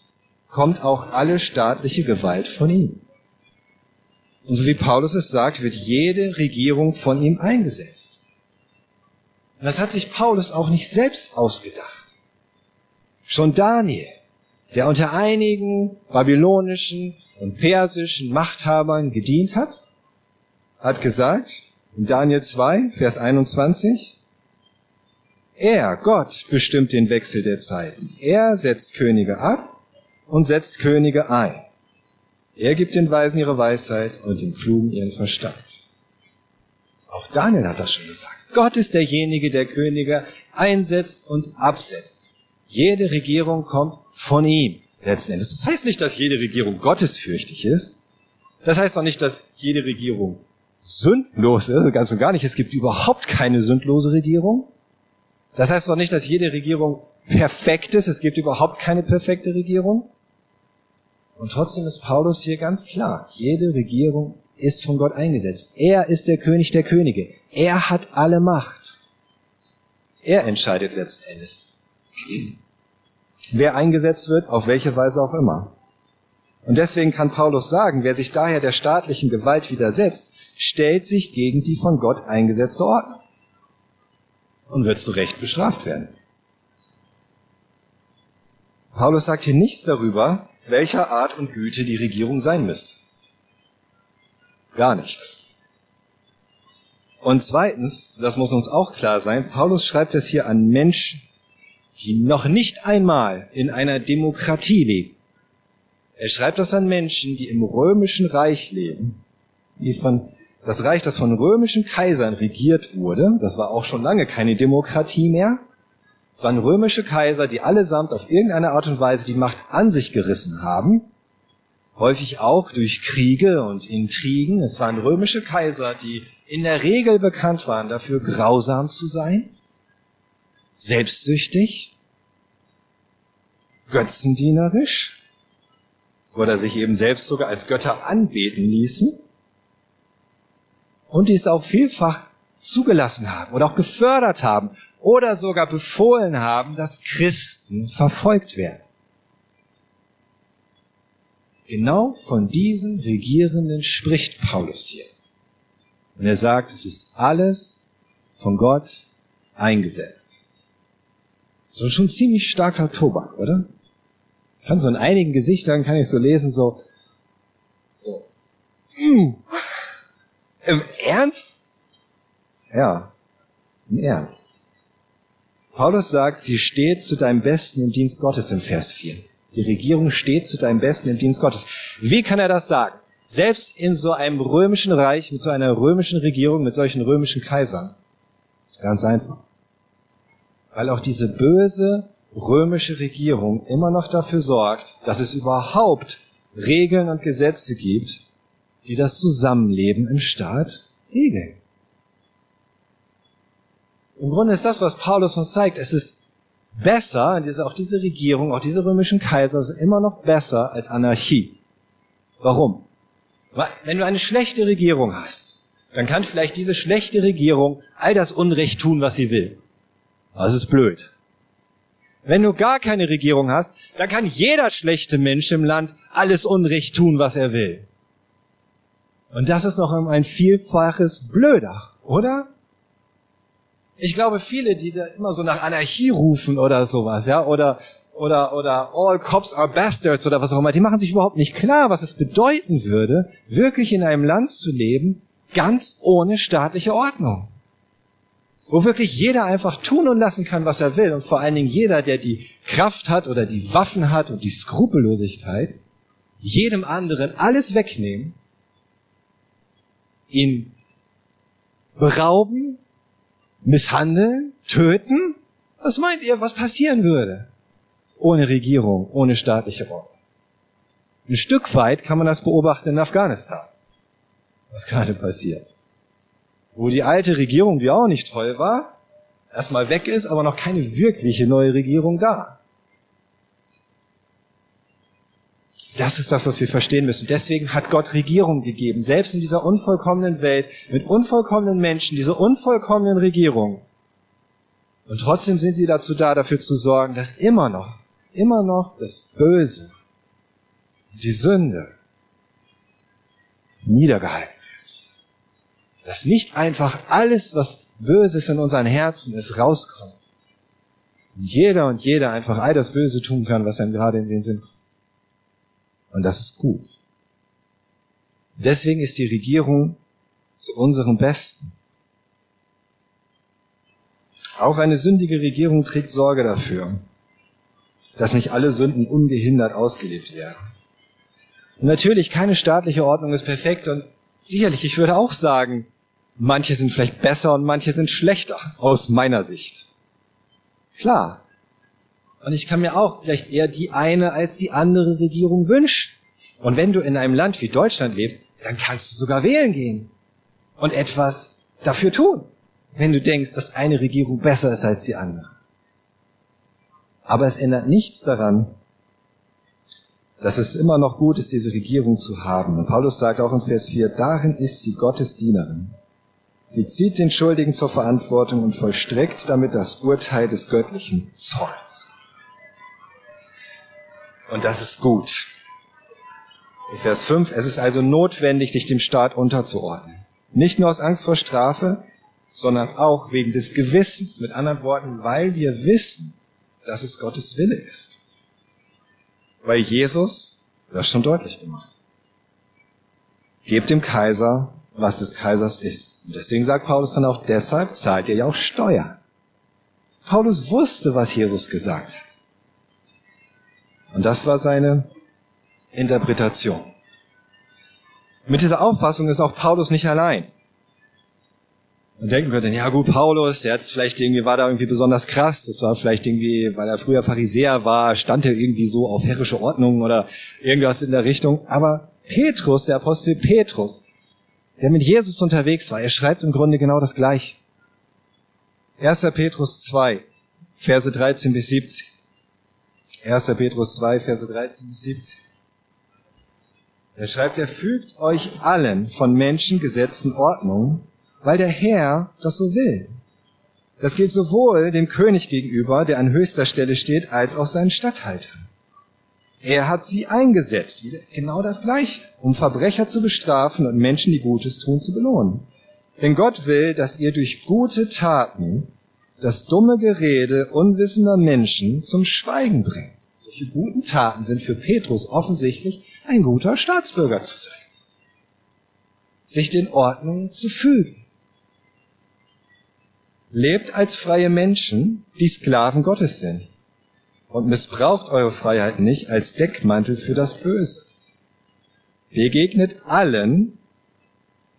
kommt auch alle staatliche Gewalt von ihm. Und so wie Paulus es sagt, wird jede Regierung von ihm eingesetzt. Und das hat sich Paulus auch nicht selbst ausgedacht. Schon Daniel, der unter einigen babylonischen und persischen Machthabern gedient hat, hat gesagt, in Daniel 2, Vers 21, er, Gott, bestimmt den Wechsel der Zeiten. Er setzt Könige ab und setzt Könige ein. Er gibt den Weisen ihre Weisheit und den Klugen ihren Verstand. Auch Daniel hat das schon gesagt. Gott ist derjenige, der Könige einsetzt und absetzt. Jede Regierung kommt von ihm letzten Endes. Das heißt nicht, dass jede Regierung gottesfürchtig ist. Das heißt auch nicht, dass jede Regierung sündlos ist. Ganz und gar nicht. Es gibt überhaupt keine sündlose Regierung. Das heißt auch nicht, dass jede Regierung perfekt ist. Es gibt überhaupt keine perfekte Regierung. Und trotzdem ist Paulus hier ganz klar. Jede Regierung ist von Gott eingesetzt. Er ist der König der Könige. Er hat alle Macht. Er entscheidet letzten Endes, wer eingesetzt wird, auf welche Weise auch immer. Und deswegen kann Paulus sagen, wer sich daher der staatlichen Gewalt widersetzt, stellt sich gegen die von Gott eingesetzte Ordnung und wird zu Recht bestraft werden. Paulus sagt hier nichts darüber, welcher Art und Güte die Regierung sein müsste. Gar nichts. Und zweitens, das muss uns auch klar sein, Paulus schreibt es hier an Menschen, die noch nicht einmal in einer Demokratie leben. Er schreibt das an Menschen, die im römischen Reich leben, die von, das Reich, das von römischen Kaisern regiert wurde, das war auch schon lange keine Demokratie mehr, es waren römische Kaiser, die allesamt auf irgendeine Art und Weise die Macht an sich gerissen haben, häufig auch durch Kriege und Intrigen. Es waren römische Kaiser, die in der Regel bekannt waren dafür, grausam zu sein, selbstsüchtig, götzendienerisch oder sich eben selbst sogar als Götter anbeten ließen und dies auch vielfach zugelassen haben oder auch gefördert haben oder sogar befohlen haben, dass Christen verfolgt werden. Genau von diesen Regierenden spricht Paulus hier. Und er sagt, es ist alles von Gott eingesetzt. So schon ziemlich starker Tobak, oder? Ich kann so in einigen Gesichtern kann ich so lesen, so, so, mm, im Ernst? Ja, im Ernst. Paulus sagt, sie steht zu deinem Besten im Dienst Gottes im Vers 4. Die Regierung steht zu deinem Besten im Dienst Gottes. Wie kann er das sagen? Selbst in so einem römischen Reich, mit so einer römischen Regierung, mit solchen römischen Kaisern. Ganz einfach. Weil auch diese böse römische Regierung immer noch dafür sorgt, dass es überhaupt Regeln und Gesetze gibt, die das Zusammenleben im Staat regeln. Im Grunde ist das, was Paulus uns zeigt, es ist besser, auch diese Regierung, auch diese römischen Kaiser sind immer noch besser als Anarchie. Warum? Weil, wenn du eine schlechte Regierung hast, dann kann vielleicht diese schlechte Regierung all das Unrecht tun, was sie will. Das ist blöd. Wenn du gar keine Regierung hast, dann kann jeder schlechte Mensch im Land alles Unrecht tun, was er will. Und das ist noch ein Vielfaches blöder, oder? Ich glaube, viele, die da immer so nach Anarchie rufen oder sowas, ja, oder, oder, oder all cops are bastards oder was auch immer, die machen sich überhaupt nicht klar, was es bedeuten würde, wirklich in einem Land zu leben, ganz ohne staatliche Ordnung. wo wirklich jeder einfach tun und lassen kann, was er will und vor allen Dingen jeder, der die Kraft hat oder die Waffen hat und die Skrupellosigkeit, jedem anderen alles wegnehmen, ihn berauben, misshandeln, töten? Was meint ihr, was passieren würde? Ohne Regierung, ohne staatliche Ordnung. Ein Stück weit kann man das beobachten in Afghanistan, was gerade passiert. Wo die alte Regierung, die auch nicht toll war, erstmal weg ist, aber noch keine wirkliche neue Regierung da. Das ist das, was wir verstehen müssen. Deswegen hat Gott Regierung gegeben. Selbst in dieser unvollkommenen Welt, mit unvollkommenen Menschen, diese unvollkommenen Regierungen. Und trotzdem sind sie dazu da, dafür zu sorgen, dass immer noch, immer noch das Böse, die Sünde niedergehalten wird. Dass nicht einfach alles, was Böses in unseren Herzen ist, rauskommt. Und jeder und jeder einfach all das Böse tun kann, was einem gerade in den Sinn kommt. Und das ist gut. Deswegen ist die Regierung zu unserem Besten. Auch eine sündige Regierung trägt Sorge dafür, dass nicht alle Sünden ungehindert ausgelebt werden. Und natürlich, keine staatliche Ordnung ist perfekt und sicherlich, ich würde auch sagen, manche sind vielleicht besser und manche sind schlechter aus meiner Sicht. Klar, und ich kann mir auch vielleicht eher die eine als die andere Regierung wünschen. Und wenn du in einem Land wie Deutschland lebst, dann kannst du sogar wählen gehen und etwas dafür tun, wenn du denkst, dass eine Regierung besser ist als die andere. Aber es ändert nichts daran, dass es immer noch gut ist, diese Regierung zu haben. Und Paulus sagt auch in Vers 4, darin ist sie Gottes Dienerin. Sie zieht den Schuldigen zur Verantwortung und vollstreckt damit das Urteil des göttlichen Zorns. Und das ist gut. Vers 5, es ist also notwendig, sich dem Staat unterzuordnen. Nicht nur aus Angst vor Strafe, sondern auch wegen des Gewissens, mit anderen Worten, weil wir wissen, dass es Gottes Wille ist. Weil Jesus das schon deutlich gemacht. Gebt dem Kaiser, was des Kaisers ist. Und deswegen sagt Paulus dann auch, deshalb zahlt ihr ja auch Steuern. Paulus wusste, was Jesus gesagt hat. Und das war seine Interpretation. Mit dieser Auffassung ist auch Paulus nicht allein. Man denken könnte, ja gut, Paulus, der hat vielleicht irgendwie, war da irgendwie besonders krass. Das war vielleicht irgendwie, weil er früher Pharisäer war, stand er irgendwie so auf herrische Ordnung oder irgendwas in der Richtung. Aber Petrus, der Apostel Petrus, der mit Jesus unterwegs war, er schreibt im Grunde genau das Gleiche. 1. Petrus 2, Verse 13 bis 17. 1. Petrus 2, Verse 13 bis 17. Er schreibt, er fügt euch allen von Menschen gesetzten Ordnungen, weil der Herr das so will. Das gilt sowohl dem König gegenüber, der an höchster Stelle steht, als auch seinen Statthaltern. Er hat sie eingesetzt, genau das Gleiche, um Verbrecher zu bestrafen und Menschen, die Gutes tun, zu belohnen. Denn Gott will, dass ihr durch gute Taten das dumme Gerede unwissender Menschen zum Schweigen bringt. Solche guten Taten sind für Petrus offensichtlich ein guter Staatsbürger zu sein. Sich den Ordnungen zu fügen. Lebt als freie Menschen, die Sklaven Gottes sind. Und missbraucht eure Freiheit nicht als Deckmantel für das Böse. Begegnet allen,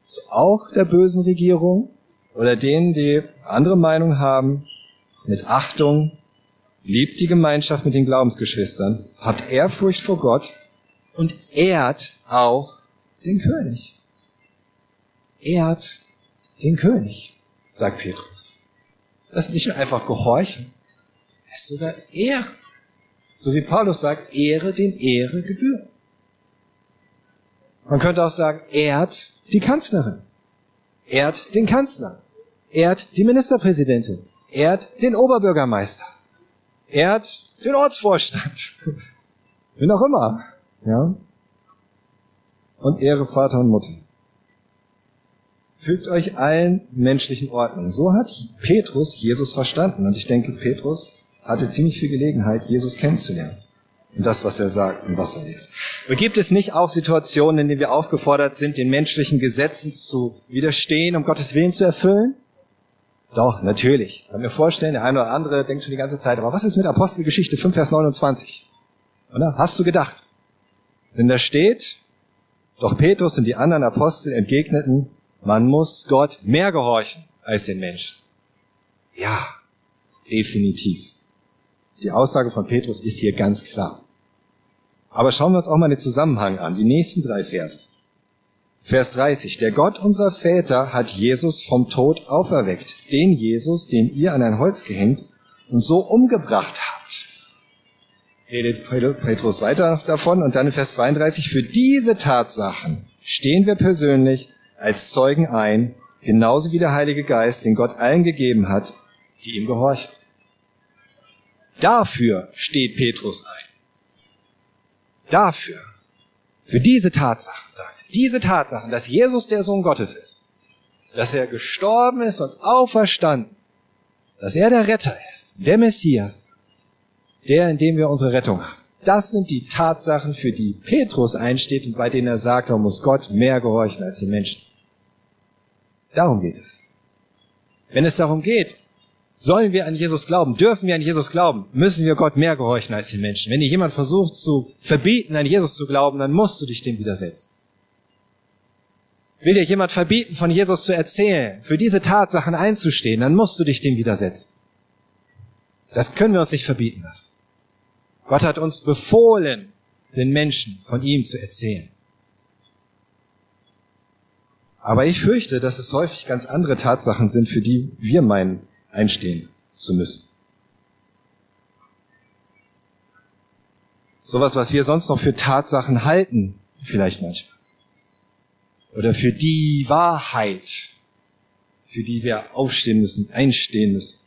so auch der bösen Regierung oder denen, die andere Meinung haben, mit Achtung, liebt die Gemeinschaft mit den Glaubensgeschwistern, habt Ehrfurcht vor Gott und ehrt auch den König. Ehrt den König, sagt Petrus. Das ist nicht nur einfach gehorchen, es ist sogar Ehre. So wie Paulus sagt, Ehre dem Ehre gebührt. Man könnte auch sagen, ehrt die Kanzlerin, ehrt den Kanzler, ehrt die Ministerpräsidentin, ehrt den Oberbürgermeister, ehrt den Ortsvorstand, wen auch immer. Ja? Und Ehre Vater und Mutter. Fügt euch allen menschlichen Ordnungen. So hat Petrus Jesus verstanden. Und ich denke, Petrus hatte ziemlich viel Gelegenheit, Jesus kennenzulernen. Und das, was er sagt und was er lebt. Und gibt es nicht auch Situationen, in denen wir aufgefordert sind, den menschlichen Gesetzen zu widerstehen, um Gottes Willen zu erfüllen? Doch, natürlich. Ich kann mir vorstellen, der eine oder andere denkt schon die ganze Zeit, aber was ist mit Apostelgeschichte 5, Vers 29? Oder? Hast du gedacht? Denn da steht, doch Petrus und die anderen Apostel entgegneten, man muss Gott mehr gehorchen als den Menschen. Ja, definitiv. Die Aussage von Petrus ist hier ganz klar. Aber schauen wir uns auch mal den Zusammenhang an, die nächsten drei Verse. Vers 30. Der Gott unserer Väter hat Jesus vom Tod auferweckt, den Jesus, den ihr an ein Holz gehängt und so umgebracht habt. Redet Petrus weiter davon und dann in Vers 32. Für diese Tatsachen stehen wir persönlich als Zeugen ein, genauso wie der Heilige Geist, den Gott allen gegeben hat, die ihm gehorchen. Dafür steht Petrus ein. Dafür. Für diese Tatsachen sagt er. Diese Tatsachen, dass Jesus der Sohn Gottes ist. Dass er gestorben ist und auferstanden. Dass er der Retter ist. Der Messias. Der, in dem wir unsere Rettung haben. Das sind die Tatsachen, für die Petrus einsteht und bei denen er sagt, man muss Gott mehr gehorchen als die Menschen. Darum geht es. Wenn es darum geht, Sollen wir an Jesus glauben? Dürfen wir an Jesus glauben? Müssen wir Gott mehr gehorchen als die Menschen? Wenn dir jemand versucht zu verbieten, an Jesus zu glauben, dann musst du dich dem widersetzen. Will dir jemand verbieten, von Jesus zu erzählen, für diese Tatsachen einzustehen, dann musst du dich dem widersetzen. Das können wir uns nicht verbieten lassen. Gott hat uns befohlen, den Menschen von ihm zu erzählen. Aber ich fürchte, dass es häufig ganz andere Tatsachen sind, für die wir meinen, einstehen zu müssen. Sowas, was wir sonst noch für Tatsachen halten, vielleicht manchmal. Oder für die Wahrheit, für die wir aufstehen müssen, einstehen müssen.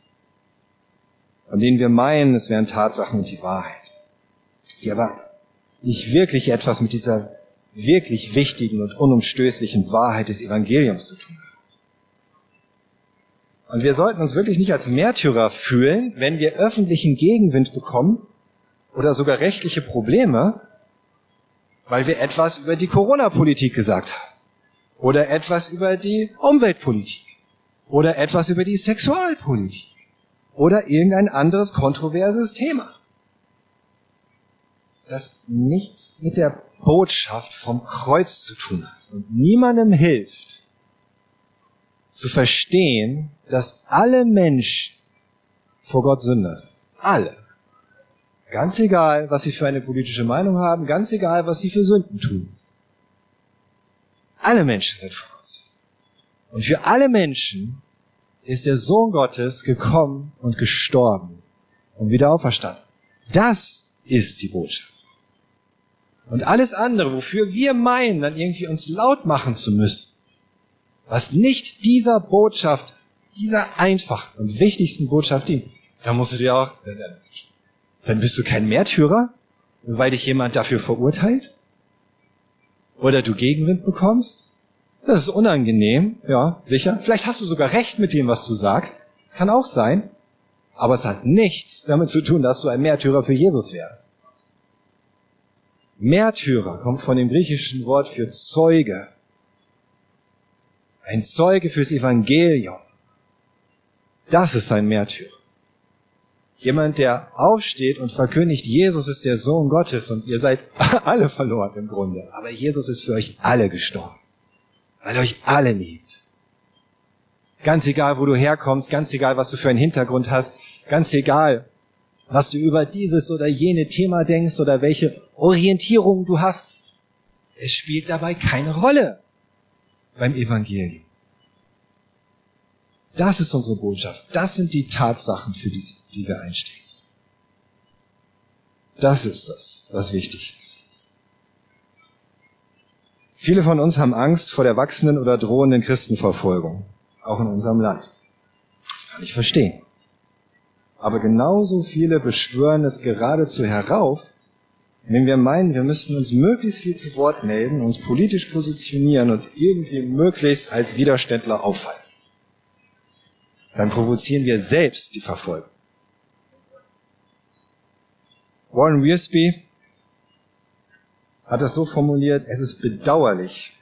Von denen wir meinen, es wären Tatsachen und die Wahrheit. Die aber nicht wirklich etwas mit dieser wirklich wichtigen und unumstößlichen Wahrheit des Evangeliums zu tun haben. Und wir sollten uns wirklich nicht als Märtyrer fühlen, wenn wir öffentlichen Gegenwind bekommen oder sogar rechtliche Probleme, weil wir etwas über die Corona-Politik gesagt haben. Oder etwas über die Umweltpolitik. Oder etwas über die Sexualpolitik. Oder irgendein anderes kontroverses Thema. Das nichts mit der Botschaft vom Kreuz zu tun hat und niemandem hilft, zu verstehen, dass alle Menschen vor Gott Sünder sind. Alle. Ganz egal, was sie für eine politische Meinung haben, ganz egal, was sie für Sünden tun. Alle Menschen sind vor Gott Sünder. Und für alle Menschen ist der Sohn Gottes gekommen und gestorben und wieder auferstanden. Das ist die Botschaft. Und alles andere, wofür wir meinen, dann irgendwie uns laut machen zu müssen, was nicht dieser Botschaft, dieser einfachen und wichtigsten Botschaft dient, dann musst du dir auch, dann bist du kein Märtyrer, weil dich jemand dafür verurteilt? Oder du Gegenwind bekommst? Das ist unangenehm, ja, sicher. Vielleicht hast du sogar recht mit dem, was du sagst. Kann auch sein. Aber es hat nichts damit zu tun, dass du ein Märtyrer für Jesus wärst. Märtyrer kommt von dem griechischen Wort für Zeuge. Ein Zeuge fürs Evangelium. Das ist ein Märtyrer. Jemand, der aufsteht und verkündigt, Jesus ist der Sohn Gottes und ihr seid alle verloren im Grunde. Aber Jesus ist für euch alle gestorben, weil er euch alle liebt. Ganz egal, wo du herkommst, ganz egal, was du für einen Hintergrund hast, ganz egal, was du über dieses oder jene Thema denkst oder welche Orientierung du hast. Es spielt dabei keine Rolle beim Evangelium. Das ist unsere Botschaft. Das sind die Tatsachen, für die, die wir einstehen. Das ist das, was wichtig ist. Viele von uns haben Angst vor der wachsenden oder drohenden Christenverfolgung, auch in unserem Land. Das kann ich verstehen. Aber genauso viele beschwören es geradezu herauf, wenn wir meinen, wir müssten uns möglichst viel zu Wort melden, uns politisch positionieren und irgendwie möglichst als Widerständler auffallen, dann provozieren wir selbst die Verfolgung. Warren Wiersbe hat es so formuliert, es ist bedauerlich,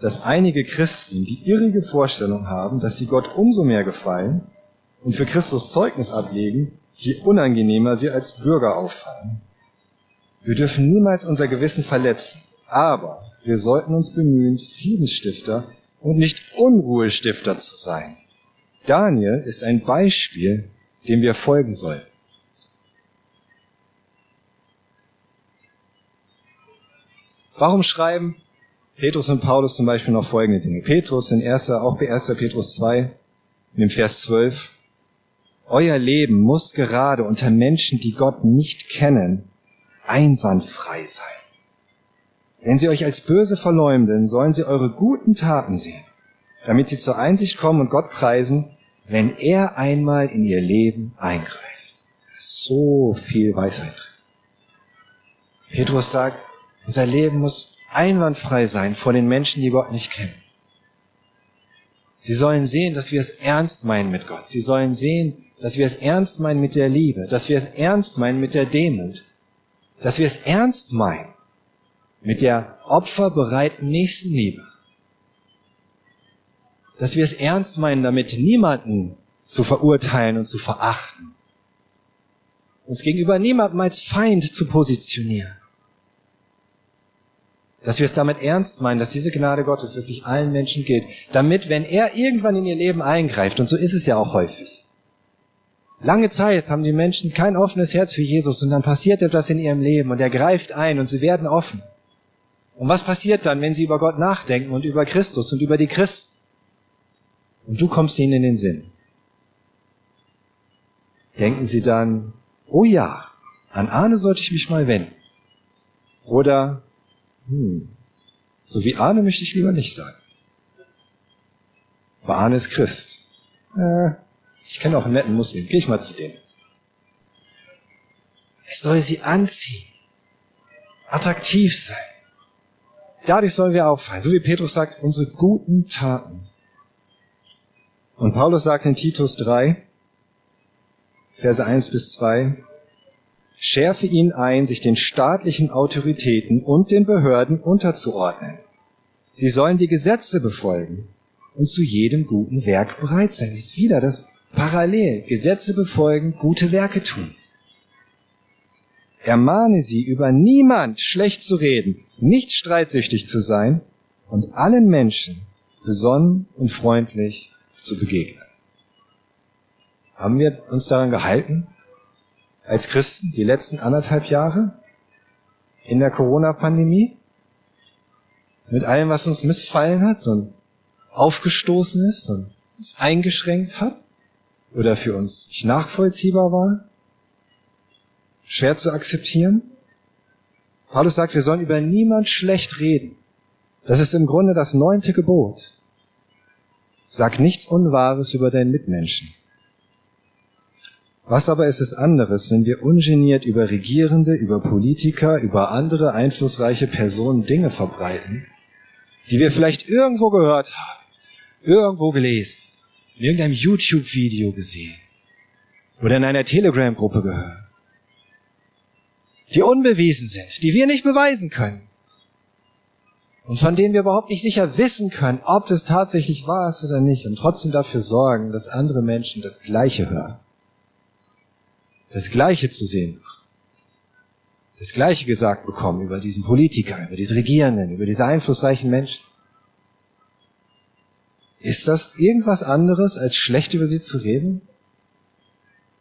dass einige Christen die irrige Vorstellung haben, dass sie Gott umso mehr gefallen und für Christus Zeugnis ablegen, je unangenehmer sie als Bürger auffallen. Wir dürfen niemals unser Gewissen verletzen, aber wir sollten uns bemühen, Friedensstifter und nicht Unruhestifter zu sein. Daniel ist ein Beispiel, dem wir folgen sollen. Warum schreiben Petrus und Paulus zum Beispiel noch folgende Dinge? Petrus in 1., auch bei 1. Petrus 2, in dem Vers 12. Euer Leben muss gerade unter Menschen, die Gott nicht kennen, einwandfrei sein. Wenn sie euch als böse verleumden, sollen sie eure guten Taten sehen, damit sie zur Einsicht kommen und Gott preisen, wenn er einmal in ihr Leben eingreift. So viel Weisheit drin. Petrus sagt, unser Leben muss einwandfrei sein vor den Menschen, die Gott nicht kennen. Sie sollen sehen, dass wir es ernst meinen mit Gott. Sie sollen sehen, dass wir es ernst meinen mit der Liebe, dass wir es ernst meinen mit der Demut, dass wir es ernst meinen mit der opferbereiten Nächstenliebe. Dass wir es ernst meinen, damit niemanden zu verurteilen und zu verachten. Uns gegenüber niemandem als Feind zu positionieren. Dass wir es damit ernst meinen, dass diese Gnade Gottes wirklich allen Menschen gilt, damit, wenn er irgendwann in ihr Leben eingreift, und so ist es ja auch häufig, Lange Zeit haben die Menschen kein offenes Herz für Jesus und dann passiert etwas in ihrem Leben und er greift ein und sie werden offen. Und was passiert dann, wenn sie über Gott nachdenken und über Christus und über die Christen? Und du kommst ihnen in den Sinn. Denken sie dann, oh ja, an Arne sollte ich mich mal wenden. Oder, hm, so wie Arne möchte ich lieber nicht sein. Aber Arne ist Christ. Äh, ich kenne auch einen netten Muslim. Geh ich mal zu dem. Es soll sie anziehen. Attraktiv sein. Dadurch sollen wir auffallen. So wie Petrus sagt, unsere guten Taten. Und Paulus sagt in Titus 3, Verse 1 bis 2, schärfe ihn ein, sich den staatlichen Autoritäten und den Behörden unterzuordnen. Sie sollen die Gesetze befolgen und zu jedem guten Werk bereit sein. Das ist wieder das Parallel Gesetze befolgen, gute Werke tun. Ermahne sie, über niemand schlecht zu reden, nicht streitsüchtig zu sein und allen Menschen besonnen und freundlich zu begegnen. Haben wir uns daran gehalten, als Christen, die letzten anderthalb Jahre in der Corona-Pandemie? Mit allem, was uns missfallen hat und aufgestoßen ist und uns eingeschränkt hat? oder für uns nicht nachvollziehbar war, schwer zu akzeptieren. Paulus sagt, wir sollen über niemand schlecht reden. Das ist im Grunde das neunte Gebot. Sag nichts Unwahres über deinen Mitmenschen. Was aber ist es anderes, wenn wir ungeniert über Regierende, über Politiker, über andere einflussreiche Personen Dinge verbreiten, die wir vielleicht irgendwo gehört haben, irgendwo gelesen, in irgendeinem YouTube-Video gesehen oder in einer Telegram-Gruppe gehört, die unbewiesen sind, die wir nicht beweisen können und von denen wir überhaupt nicht sicher wissen können, ob das tatsächlich wahr ist oder nicht und trotzdem dafür sorgen, dass andere Menschen das Gleiche hören, das Gleiche zu sehen das Gleiche gesagt bekommen über diesen Politiker, über diese Regierenden, über diese einflussreichen Menschen. Ist das irgendwas anderes, als schlecht über sie zu reden?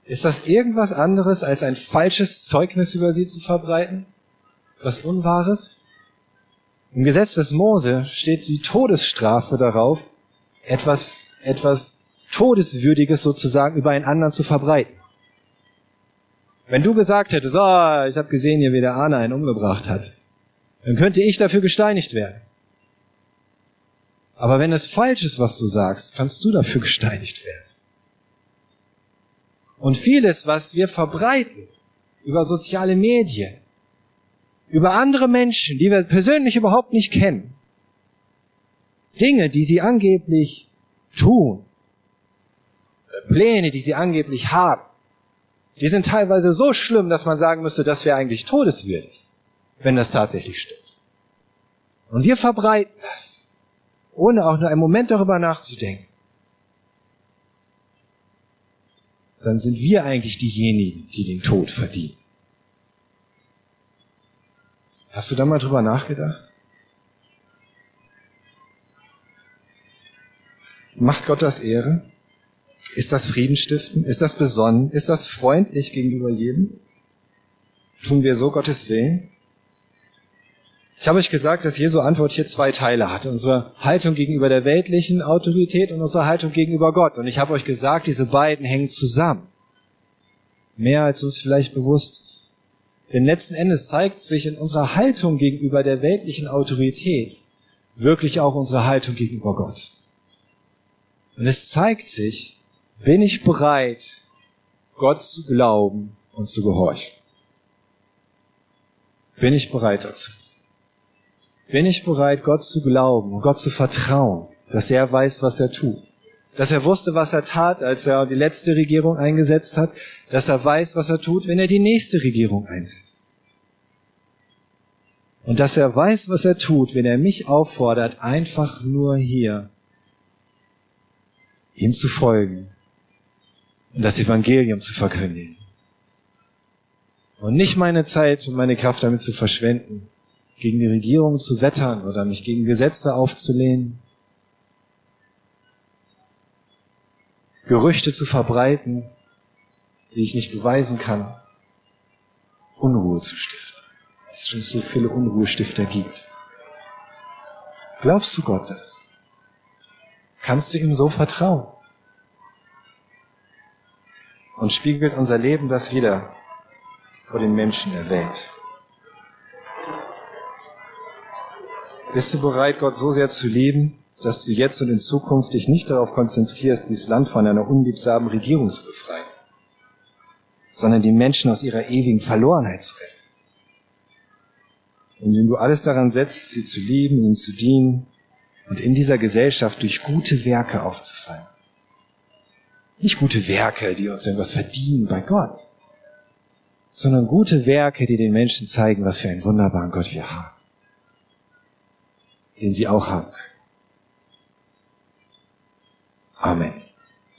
Ist das irgendwas anderes, als ein falsches Zeugnis über sie zu verbreiten? Was Unwahres? Im Gesetz des Mose steht die Todesstrafe darauf, etwas, etwas Todeswürdiges sozusagen über einen anderen zu verbreiten. Wenn du gesagt hättest, oh, ich habe gesehen wie der Arne einen umgebracht hat, dann könnte ich dafür gesteinigt werden. Aber wenn es falsch ist, was du sagst, kannst du dafür gesteinigt werden. Und vieles, was wir verbreiten über soziale Medien, über andere Menschen, die wir persönlich überhaupt nicht kennen, Dinge, die sie angeblich tun, Pläne, die sie angeblich haben, die sind teilweise so schlimm, dass man sagen müsste, das wäre eigentlich todeswürdig, wenn das tatsächlich stimmt. Und wir verbreiten das. ohne auch nur einen Moment darüber nachzudenken, dann sind wir eigentlich diejenigen, die den Tod verdienen. Hast du da mal drüber nachgedacht? Macht Gott das Ehre? Ist das Friedenstiften? Ist das besonnen? Ist das freundlich gegenüber jedem? Tun wir so Gottes Willen? Ich habe euch gesagt, dass Jesu Antwort hier zwei Teile hat. Unsere Haltung gegenüber der weltlichen Autorität und unsere Haltung gegenüber Gott. Und ich habe euch gesagt, diese beiden hängen zusammen. Mehr als uns vielleicht bewusst ist. Denn letzten Endes zeigt sich in unserer Haltung gegenüber der weltlichen Autorität wirklich auch unsere Haltung gegenüber Gott. Und es zeigt sich, bin ich bereit, Gott zu glauben und zu gehorchen? Bin ich bereit dazu? Bin ich bereit, Gott zu glauben und Gott zu vertrauen, dass er weiß, was er tut? Dass er wusste, was er tat, als er die letzte Regierung eingesetzt hat, dass er weiß, was er tut, wenn er die nächste Regierung einsetzt. Und dass er weiß, was er tut, wenn er mich auffordert, einfach nur hier ihm zu folgen und das Evangelium zu verkündigen. Und nicht meine Zeit und meine Kraft damit zu verschwenden, gegen die Regierung zu wettern oder mich gegen Gesetze aufzulehnen, Gerüchte zu verbreiten, die ich nicht beweisen kann, Unruhe zu stiften, weil es schon so viele Unruhestifter gibt. Glaubst du Gott das? Kannst du ihm so vertrauen? Und spiegelt unser Leben das wieder vor den Menschen der Welt? Bist du bereit, Gott so sehr zu lieben, dass du jetzt und in Zukunft dich nicht darauf konzentrierst, dieses Land von einer unliebsamen Regierung zu befreien, sondern die Menschen aus ihrer ewigen Verlorenheit zu retten? Indem du alles daran setzt, sie zu lieben, ihnen zu dienen und in dieser Gesellschaft durch gute Werke aufzufallen. Nicht gute Werke, die uns irgendwas verdienen bei Gott, sondern gute Werke, die den Menschen zeigen, was für einen wunderbaren Gott wir haben den sie auch haben. Amén.